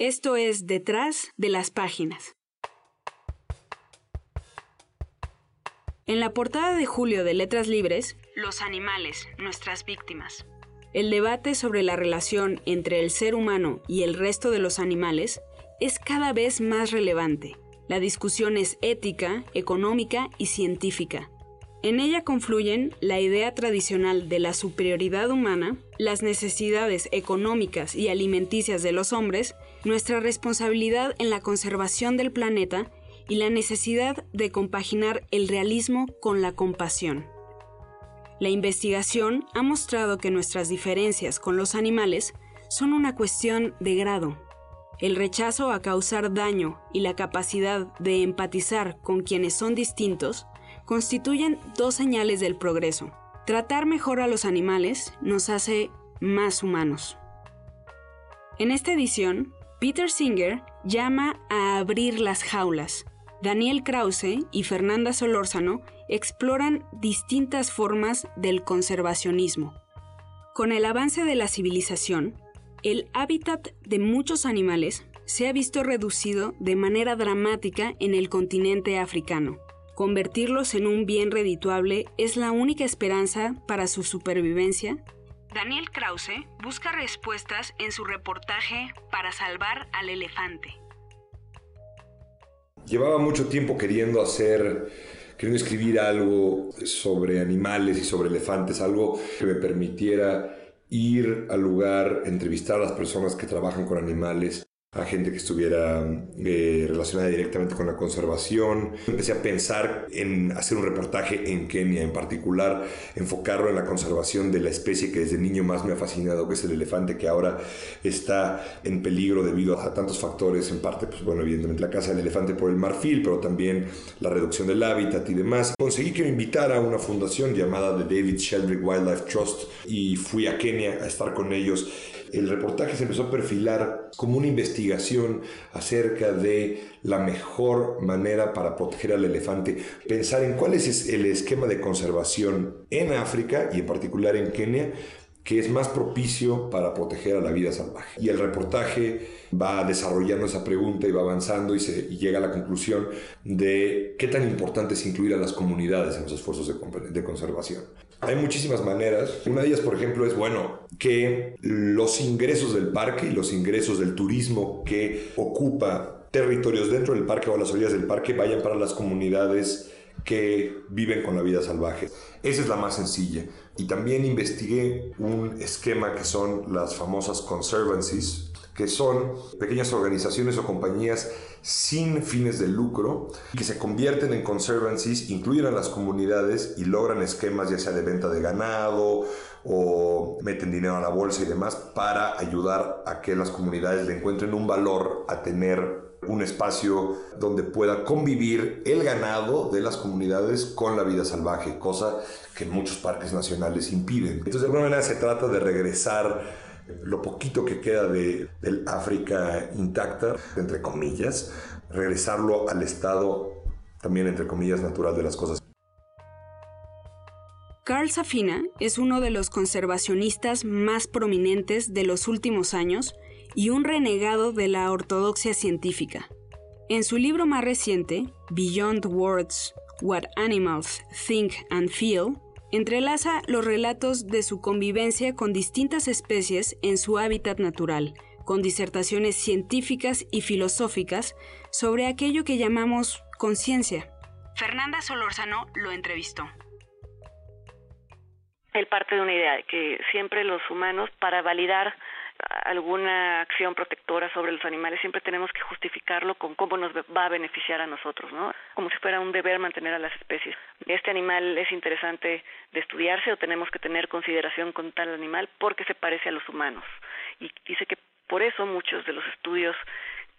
Esto es Detrás de las Páginas. En la portada de julio de Letras Libres, Los animales, nuestras víctimas. El debate sobre la relación entre el ser humano y el resto de los animales es cada vez más relevante. La discusión es ética, económica y científica. En ella confluyen la idea tradicional de la superioridad humana, las necesidades económicas y alimenticias de los hombres, nuestra responsabilidad en la conservación del planeta y la necesidad de compaginar el realismo con la compasión. La investigación ha mostrado que nuestras diferencias con los animales son una cuestión de grado. El rechazo a causar daño y la capacidad de empatizar con quienes son distintos constituyen dos señales del progreso. Tratar mejor a los animales nos hace más humanos. En esta edición, Peter Singer llama a abrir las jaulas, Daniel Krause y Fernanda Solórzano exploran distintas formas del conservacionismo. Con el avance de la civilización, el hábitat de muchos animales se ha visto reducido de manera dramática en el continente africano. Convertirlos en un bien redituable es la única esperanza para su supervivencia. Daniel Krause busca respuestas en su reportaje Para salvar al elefante. Llevaba mucho tiempo queriendo hacer, queriendo escribir algo sobre animales y sobre elefantes, algo que me permitiera ir al lugar, entrevistar a las personas que trabajan con animales a gente que estuviera eh, relacionada directamente con la conservación. Empecé a pensar en hacer un reportaje en Kenia, en particular enfocarlo en la conservación de la especie que desde niño más me ha fascinado, que es el elefante, que ahora está en peligro debido a tantos factores, en parte, pues bueno, evidentemente la caza del elefante por el marfil, pero también la reducción del hábitat y demás. Conseguí que me invitara a una fundación llamada The David Sheldrick Wildlife Trust y fui a Kenia a estar con ellos el reportaje se empezó a perfilar como una investigación acerca de la mejor manera para proteger al elefante, pensar en cuál es el esquema de conservación en África y en particular en Kenia que es más propicio para proteger a la vida salvaje. Y el reportaje va desarrollando esa pregunta y va avanzando y, se, llega a la conclusión de qué tan importante es incluir a las comunidades en los esfuerzos de, conservación. Hay muchísimas maneras. Una de ellas, por ejemplo, es, bueno, que los ingresos del parque y los ingresos del turismo que ocupa territorios dentro del parque o a las orillas del parque vayan para las comunidades que viven con la vida salvaje. Esa es la más sencilla. Y también investigué un esquema que son las famosas conservancies, que son pequeñas organizaciones o compañías sin fines de lucro que se convierten en conservancies, incluyen a las comunidades y logran esquemas ya sea de venta de ganado o meten dinero a la bolsa y demás para ayudar a que las comunidades le encuentren un valor a tener un espacio donde pueda convivir el ganado de las comunidades con la vida salvaje, cosa que muchos parques nacionales impiden. Entonces, de alguna manera se trata de regresar lo poquito que queda de, del África intacta, entre comillas, regresarlo al estado también, entre comillas, natural de las cosas. Carl Safina es uno de los conservacionistas más prominentes de los últimos años y un renegado de la ortodoxia científica. En su libro más reciente, Beyond Words, What Animals Think and Feel, entrelaza los relatos de su convivencia con distintas especies en su hábitat natural, con disertaciones científicas y filosóficas sobre aquello que llamamos conciencia. Fernanda Solórzano lo entrevistó. Él parte de una idea que siempre los humanos, para validar alguna acción protectora sobre los animales, siempre tenemos que justificarlo con cómo nos va a beneficiar a nosotros, ¿no? Como si fuera un deber mantener a las especies. Este animal es interesante de estudiarse o tenemos que tener consideración con tal animal porque se parece a los humanos. Y dice que por eso muchos de los estudios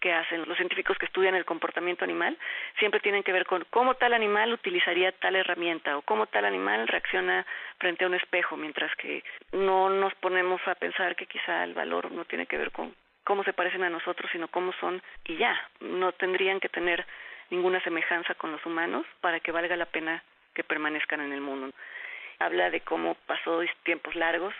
que hacen los científicos que estudian el comportamiento animal siempre tienen que ver con cómo tal animal utilizaría tal herramienta o cómo tal animal reacciona frente a un espejo, mientras que no nos ponemos a pensar que quizá el valor no tiene que ver con cómo se parecen a nosotros, sino cómo son y ya, no tendrían que tener ninguna semejanza con los humanos para que valga la pena que permanezcan en el mundo. Habla de cómo pasó tiempos largos,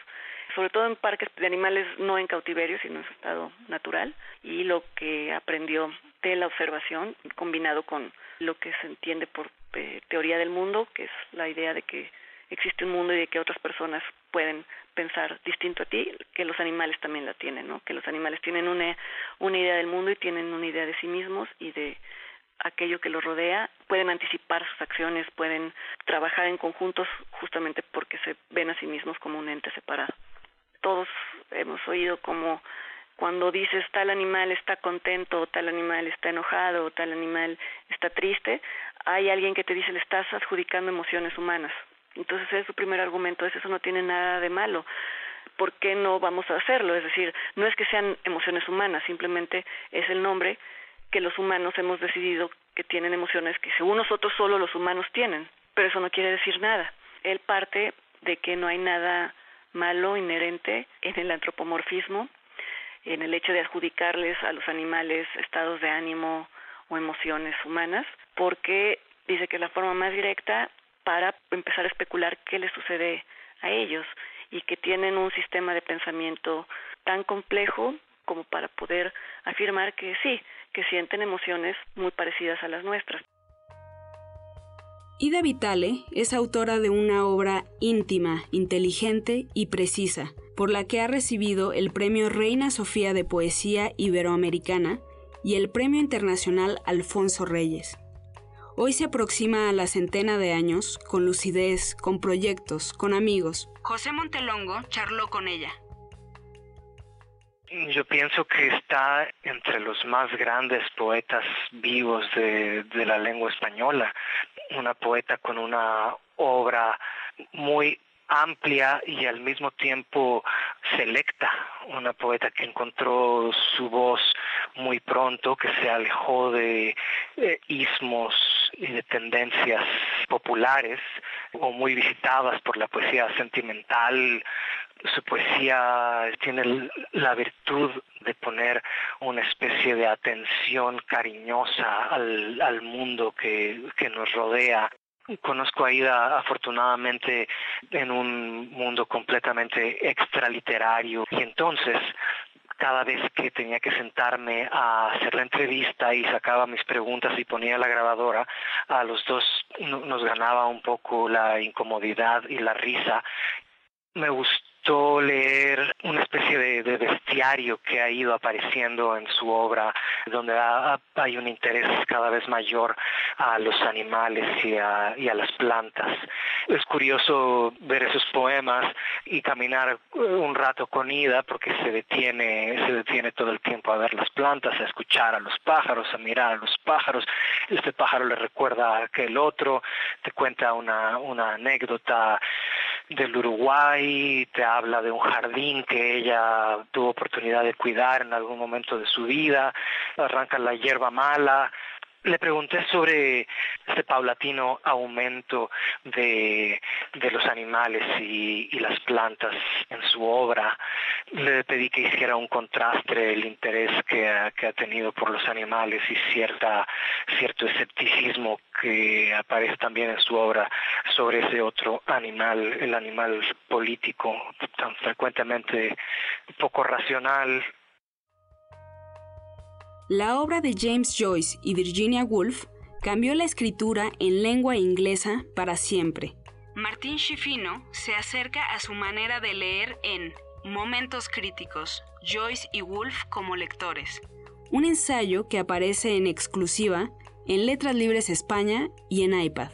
sobre todo en parques de animales no en cautiverio, sino en su estado natural, y lo que aprendió de la observación combinado con lo que se entiende por eh, teoría del mundo, que es la idea de que existe un mundo y de que otras personas pueden pensar distinto a ti, que los animales también la tienen, ¿no? Que los animales tienen una, una idea del mundo y tienen una idea de sí mismos y de aquello que los rodea, pueden anticipar sus acciones, pueden trabajar en conjuntos justamente porque se ven a sí mismos como un ente separado. Todos hemos oído como cuando dices tal animal está contento, tal animal está enojado, tal animal está triste, hay alguien que te dice le estás adjudicando emociones humanas. Entonces es su primer argumento, es eso no tiene nada de malo. ¿Por qué no vamos a hacerlo? Es decir, no es que sean emociones humanas, simplemente es el nombre que los humanos hemos decidido que tienen emociones que según nosotros solo los humanos tienen, pero eso no quiere decir nada. Él parte de que no hay nada malo inherente en el antropomorfismo, en el hecho de adjudicarles a los animales estados de ánimo o emociones humanas, porque dice que es la forma más directa para empezar a especular qué les sucede a ellos y que tienen un sistema de pensamiento tan complejo como para poder afirmar que sí, que sienten emociones muy parecidas a las nuestras. Ida Vitale es autora de una obra íntima, inteligente y precisa, por la que ha recibido el Premio Reina Sofía de Poesía Iberoamericana y el Premio Internacional Alfonso Reyes. Hoy se aproxima a la centena de años con lucidez, con proyectos, con amigos. José Montelongo charló con ella. Yo pienso que está entre los más grandes poetas vivos de, la lengua española, una poeta con una obra muy amplia y al mismo tiempo selecta, una poeta que encontró su voz muy pronto, que se alejó de eh, ismos y de tendencias populares o muy visitadas por la poesía sentimental su poesía tiene la virtud de poner una especie de atención cariñosa al, al mundo que, que nos rodea. Conozco a Ida afortunadamente en un mundo completamente extraliterario y entonces cada vez que tenía que sentarme a hacer la entrevista y sacaba mis preguntas y ponía la grabadora, a los dos nos ganaba un poco la incomodidad y la risa. Me gustó leer una especie de, bestiario que ha ido apareciendo en su obra, donde hay un interés cada vez mayor a los animales y a, las plantas. Es curioso ver esos poemas y caminar un rato con Ida porque se detiene, se detiene todo el tiempo a ver las plantas, a escuchar a los pájaros, a mirar a los pájaros. Este pájaro le recuerda a aquel otro, te cuenta una anécdota del Uruguay, te habla de un jardín que ella tuvo oportunidad de cuidar en algún momento de su vida, arranca la hierba mala, le pregunté sobre este paulatino aumento de, los animales y, las plantas en su obra. Le pedí que hiciera un contraste el interés que ha, que ha tenido por los animales y cierta, cierto escepticismo que aparece también en su obra sobre ese otro animal, el animal político, tan frecuentemente poco racional, la obra de James Joyce y Virginia Woolf cambió la escritura en lengua inglesa para siempre. Martín Schifino se acerca a su manera de leer en Momentos Críticos, Joyce y Woolf como lectores, un ensayo que aparece en exclusiva en Letras Libres España y en iPad.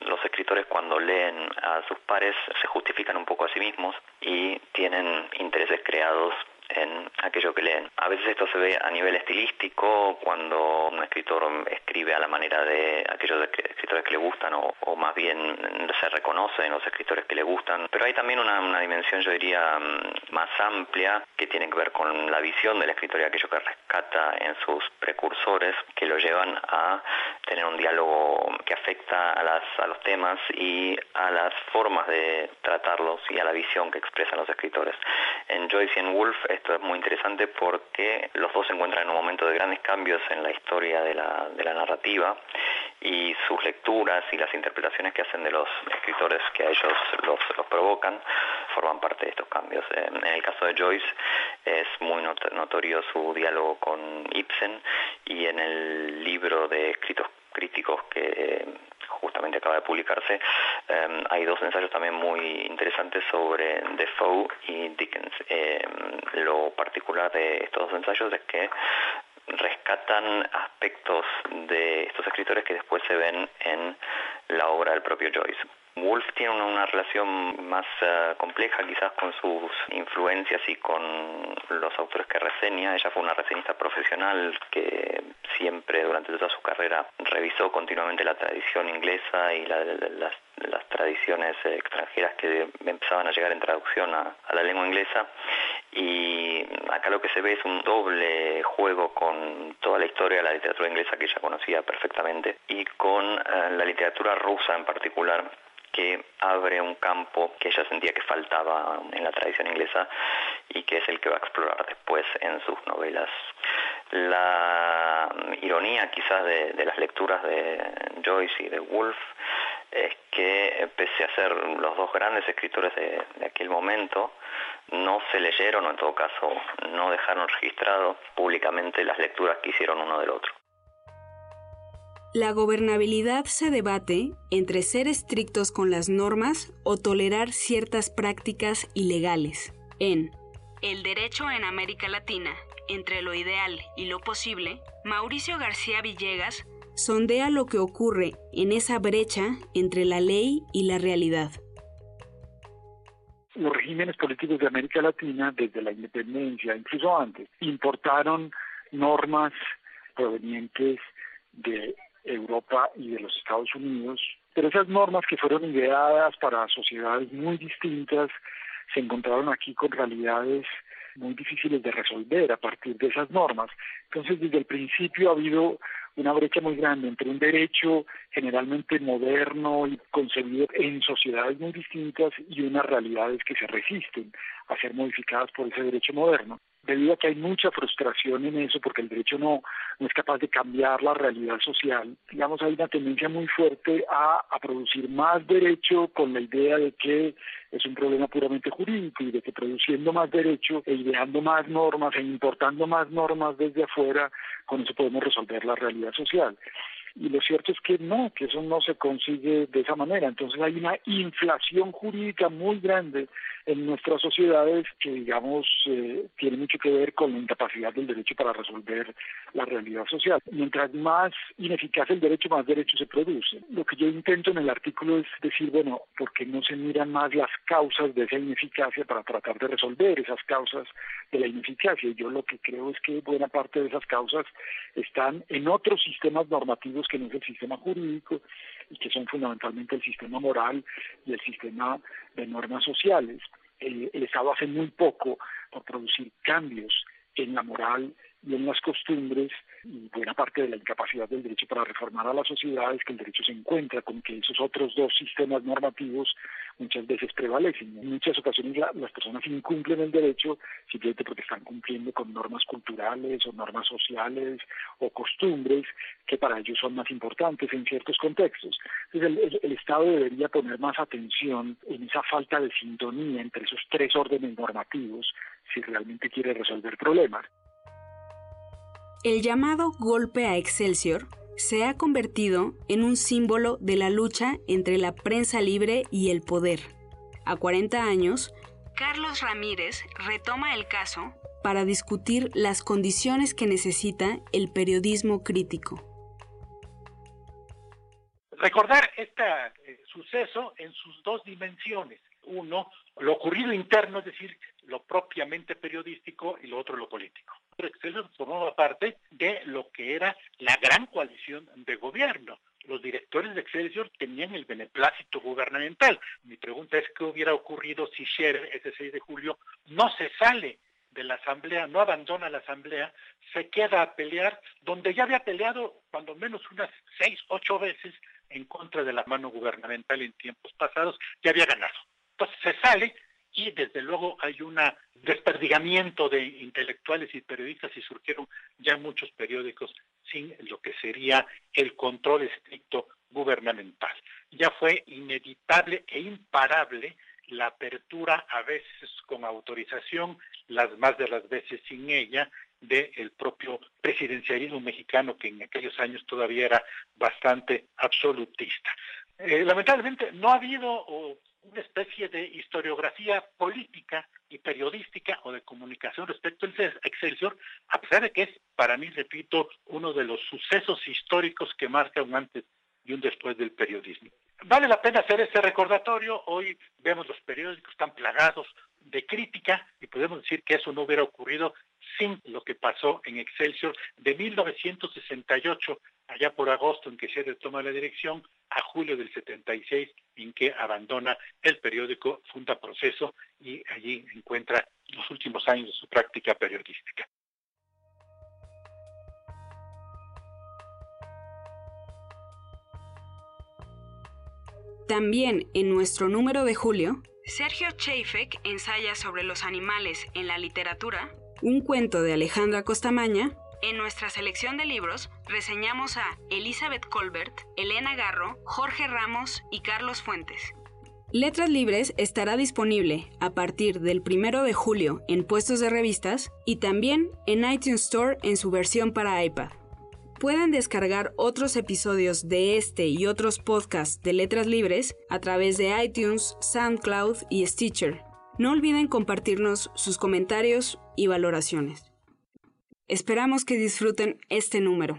Los escritores cuando leen a sus pares se justifican un poco a sí mismos y tienen intereses creados en aquello que leen. A veces esto se ve a nivel estilístico, cuando un escritor escribe a la manera de aquellos escritores que le gustan, o, más bien se reconoce en los escritores que le gustan, pero hay también una, dimensión, yo diría, mm, más amplia, que tiene que ver con la visión del escritor y aquello que rescata en sus precursores, que lo llevan a tener un diálogo que afecta a, las, a los temas y a las formas de tratarlos y a la visión que expresan los escritores. En Joyce y en Wolf esto es muy interesante porque los dos se encuentran en un momento de grandes cambios en la historia de la, de la narrativa y sus lecturas y las interpretaciones que hacen de los escritores que a ellos los, los provocan forman parte de estos cambios. En el caso de Joyce es muy notorio su diálogo con Ibsen y en el libro de escritos críticos que justamente acaba de publicarse, em, hay dos ensayos también muy interesantes sobre Defoe y Dickens. Em, lo particular de estos dos ensayos es que rescatan aspectos de estos escritores que después se ven en la obra del propio Joyce. Wolf tiene una, relación más eh, compleja quizás con sus influencias y con los autores que reseña. Ella fue una reseñista profesional que siempre durante toda su carrera revisó continuamente la tradición inglesa y las, tradiciones extranjeras que empezaban a llegar en traducción a, la lengua inglesa. Y acá lo que se ve es un doble juego con toda la historia de la literatura inglesa que ella conocía perfectamente y con eh, la literatura rusa en particular que abre un campo que ella sentía que faltaba en la tradición inglesa y que es el que va a explorar después en sus novelas. La ironía quizás de, las lecturas de Joyce y de Woolf es que pese a ser los dos grandes escritores de, de, aquel momento, no se leyeron o en todo caso no dejaron registrado públicamente las lecturas que hicieron uno del otro. La gobernabilidad se debate entre ser estrictos con las normas o tolerar ciertas prácticas ilegales. En El derecho en América Latina, entre lo ideal y lo posible, Mauricio García Villegas sondea lo que ocurre en esa brecha entre la ley y la realidad. Los regímenes políticos de América Latina, desde la independencia, incluso antes, importaron normas provenientes de Europa y de los Estados Unidos, pero esas normas que fueron ideadas para sociedades muy distintas se encontraron aquí con realidades muy difíciles de resolver a partir de esas normas. Entonces, desde el principio ha habido una brecha muy grande entre un derecho generalmente moderno y concebido en sociedades muy distintas y unas realidades que se resisten a ser modificadas por ese derecho moderno debido a que hay mucha frustración en eso, porque el derecho no, no es capaz de cambiar la realidad social, digamos, hay una tendencia muy fuerte a, a producir más derecho con la idea de que es un problema puramente jurídico y de que produciendo más derecho e ideando más normas e importando más normas desde afuera, con eso podemos resolver la realidad social y lo cierto es que no, que eso no se consigue de esa manera. Entonces hay una inflación jurídica muy grande en nuestras sociedades que, digamos, eh, tiene mucho que ver con la incapacidad del derecho para resolver la realidad social. Mientras más ineficaz el derecho, más derecho se produce. Lo que yo intento en el artículo es decir, bueno, ¿por qué no se miran más las causas de esa ineficacia para tratar de resolver esas causas de la ineficacia? Yo lo que creo es que buena parte de esas causas están en otros sistemas normativos que no es el sistema jurídico y que son fundamentalmente el sistema moral y el sistema de normas sociales. el Estado hace muy poco por producir cambios en la moral y en las costumbres y buena parte de la incapacidad del derecho para reformar a la sociedad es que el derecho se encuentra con que esos otros dos sistemas normativos muchas veces prevalecen. En muchas ocasiones las personas incumplen el derecho simplemente porque están cumpliendo con normas culturales o normas sociales o costumbres que para ellos son más importantes en ciertos contextos. Entonces el Estado debería poner más atención en esa falta de sintonía entre esos tres órdenes normativos si realmente quiere resolver problemas. El llamado golpe a Excelsior se ha convertido en un símbolo de la lucha entre la prensa libre y el poder. A 40 años, Carlos Ramírez retoma el caso para discutir las condiciones que necesita el periodismo crítico. Recordar este eh, suceso en sus dos dimensiones. Uno, lo ocurrido interno, es decir, lo propiamente periodístico, y lo otro, lo político. Excelsior formaba parte de lo que era la gran coalición de gobierno. Los directores de Excelsior tenían el beneplácito gubernamental. Mi pregunta es qué hubiera ocurrido si Scherer, ese 6 de julio, no se sale de la asamblea, no abandona la asamblea, se queda a pelear, donde ya había peleado cuando menos unas seis, ocho veces en contra de la mano gubernamental en tiempos pasados, ya había ganado. Entonces se sale y desde luego hay un desperdigamiento de intelectuales y periodistas y surgieron ya muchos periódicos sin lo que sería el control estricto gubernamental. Ya fue inevitable e imparable la apertura a veces con autorización, las más de las veces sin ella, del propio presidencialismo mexicano que en aquellos años todavía era bastante absolutista. Eh, lamentablemente no ha habido una especie de historiografía política y periodística o de comunicación respecto al Excelsior, a pesar de que es, para mí, repito, uno de los sucesos históricos que marca un antes y un después del periodismo. Vale la pena hacer este recordatorio. Hoy vemos los periódicos tan plagados de crítica y podemos decir que eso no hubiera ocurrido sin lo que pasó en Excelsior de 1968, allá por agosto en que se toma la dirección, a julio del 76 en que abandona el periódico Funda Proceso y allí encuentra los últimos años de su práctica periodística. También en nuestro número de julio, Sergio Cheifek ensaya sobre los animales en la literatura, un cuento de Alejandra Costamaña. En nuestra selección de libros reseñamos a Elizabeth Colbert, Elena Garro, Jorge Ramos y Carlos Fuentes. Letras Libres estará disponible a partir del 1 de julio en puestos de revistas y también en iTunes Store en su versión para iPad. Pueden descargar otros episodios de este y otros podcasts de Letras Libres a través de iTunes, SoundCloud y Stitcher. No olviden compartirnos sus comentarios y valoraciones. Esperamos que disfruten este número.